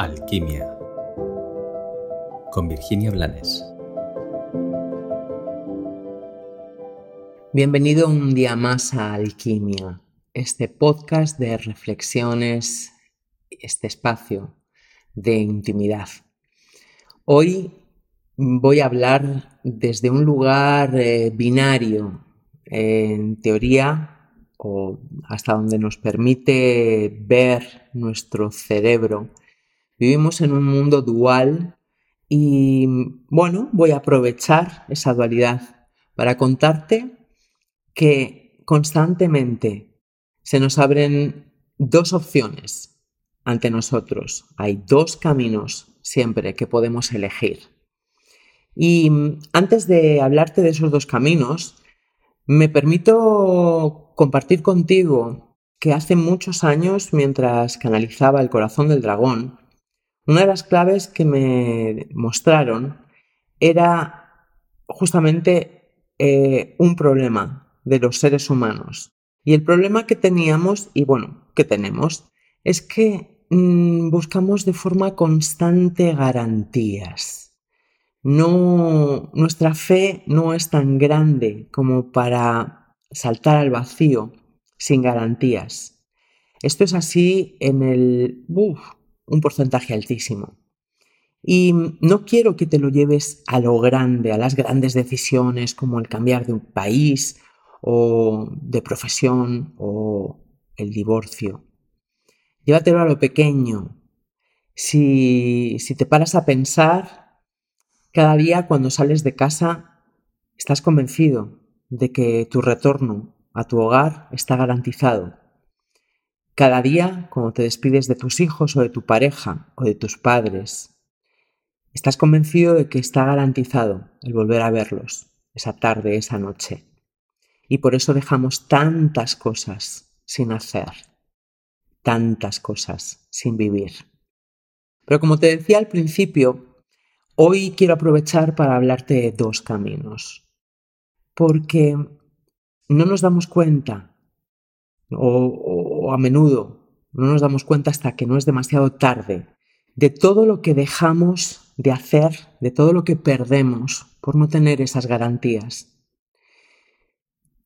Alquimia con Virginia Blanes. Bienvenido un día más a Alquimia, este podcast de reflexiones, este espacio de intimidad. Hoy voy a hablar desde un lugar eh, binario, en teoría, o hasta donde nos permite ver nuestro cerebro Vivimos en un mundo dual y bueno, voy a aprovechar esa dualidad para contarte que constantemente se nos abren dos opciones ante nosotros. Hay dos caminos siempre que podemos elegir. Y antes de hablarte de esos dos caminos, me permito compartir contigo que hace muchos años, mientras canalizaba el corazón del dragón, una de las claves que me mostraron era justamente eh, un problema de los seres humanos. Y el problema que teníamos, y bueno, que tenemos, es que mm, buscamos de forma constante garantías. No, nuestra fe no es tan grande como para saltar al vacío sin garantías. Esto es así en el un porcentaje altísimo. Y no quiero que te lo lleves a lo grande, a las grandes decisiones como el cambiar de un país o de profesión o el divorcio. Llévatelo a lo pequeño. Si, si te paras a pensar, cada día cuando sales de casa estás convencido de que tu retorno a tu hogar está garantizado cada día, cuando te despides de tus hijos o de tu pareja o de tus padres, estás convencido de que está garantizado el volver a verlos esa tarde, esa noche. Y por eso dejamos tantas cosas sin hacer, tantas cosas sin vivir. Pero como te decía al principio, hoy quiero aprovechar para hablarte de dos caminos. Porque no nos damos cuenta o, a menudo no nos damos cuenta hasta que no es demasiado tarde de todo lo que dejamos de hacer, de todo lo que perdemos por no tener esas garantías.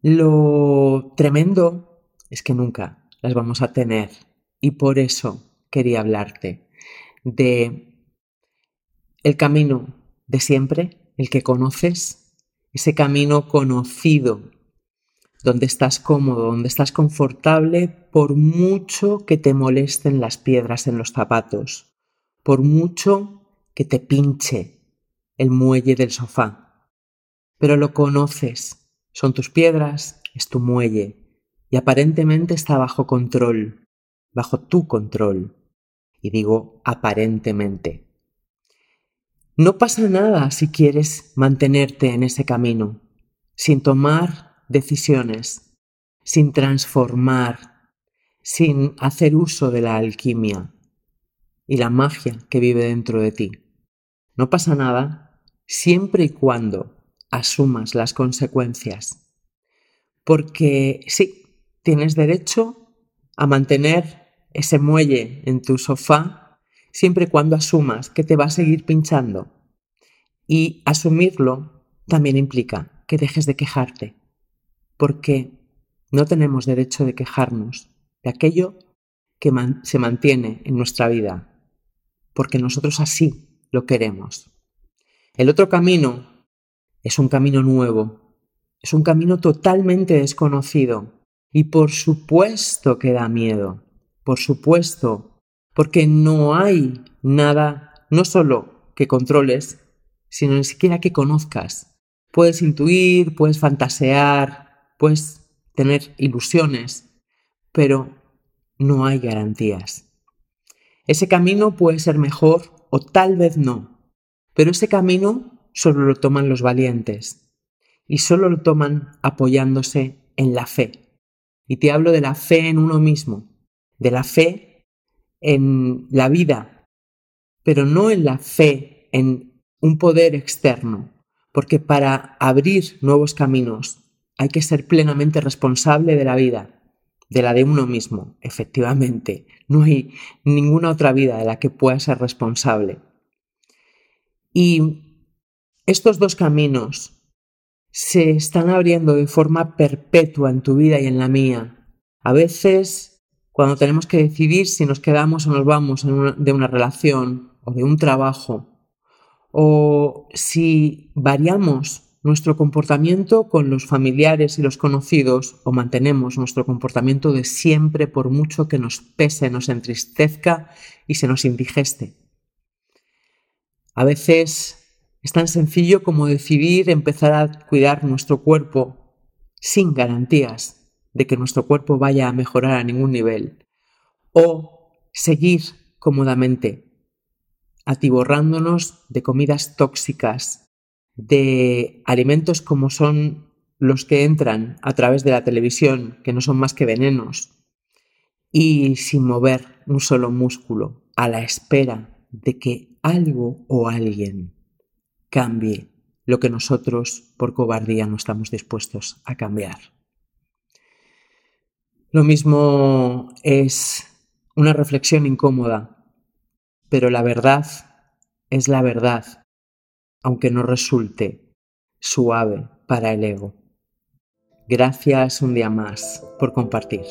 Lo tremendo es que nunca las vamos a tener y por eso quería hablarte de el camino de siempre, el que conoces, ese camino conocido donde estás cómodo, donde estás confortable, por mucho que te molesten las piedras en los zapatos, por mucho que te pinche el muelle del sofá. Pero lo conoces, son tus piedras, es tu muelle, y aparentemente está bajo control, bajo tu control. Y digo aparentemente. No pasa nada si quieres mantenerte en ese camino, sin tomar decisiones, sin transformar, sin hacer uso de la alquimia y la magia que vive dentro de ti. No pasa nada siempre y cuando asumas las consecuencias. Porque sí, tienes derecho a mantener ese muelle en tu sofá siempre y cuando asumas que te va a seguir pinchando. Y asumirlo también implica que dejes de quejarte porque no tenemos derecho de quejarnos de aquello que se mantiene en nuestra vida, porque nosotros así lo queremos. El otro camino es un camino nuevo, es un camino totalmente desconocido y por supuesto que da miedo, por supuesto, porque no hay nada, no solo que controles, sino ni siquiera que conozcas. Puedes intuir, puedes fantasear, puedes tener ilusiones, pero no hay garantías. Ese camino puede ser mejor o tal vez no, pero ese camino solo lo toman los valientes y solo lo toman apoyándose en la fe. Y te hablo de la fe en uno mismo, de la fe en la vida, pero no en la fe en un poder externo, porque para abrir nuevos caminos hay que ser plenamente responsable de la vida. de la de uno mismo, efectivamente. No hay ninguna otra vida de la que pueda ser responsable. Y estos dos caminos se están abriendo de forma perpetua en tu vida y en la mía. A veces, cuando tenemos que decidir si nos quedamos o nos vamos de una relación o de un trabajo, o si variamos nuestro comportamiento con los familiares y los conocidos o mantenemos nuestro comportamiento de siempre por mucho que nos pese, nos entristezca y se nos indigeste. A veces es tan sencillo como decidir empezar a cuidar nuestro cuerpo sin garantías de que nuestro cuerpo vaya a mejorar a ningún nivel o seguir cómodamente atiborrándonos de comidas tóxicas de alimentos como son los que entran a través de la televisión, que no son más que venenos, y sin mover un solo músculo, a la espera de que algo o alguien cambie lo que nosotros por cobardía no estamos dispuestos a cambiar. Lo mismo es una reflexión incómoda, pero la verdad es la verdad aunque no resulte suave para el ego. Gracias un día más por compartir.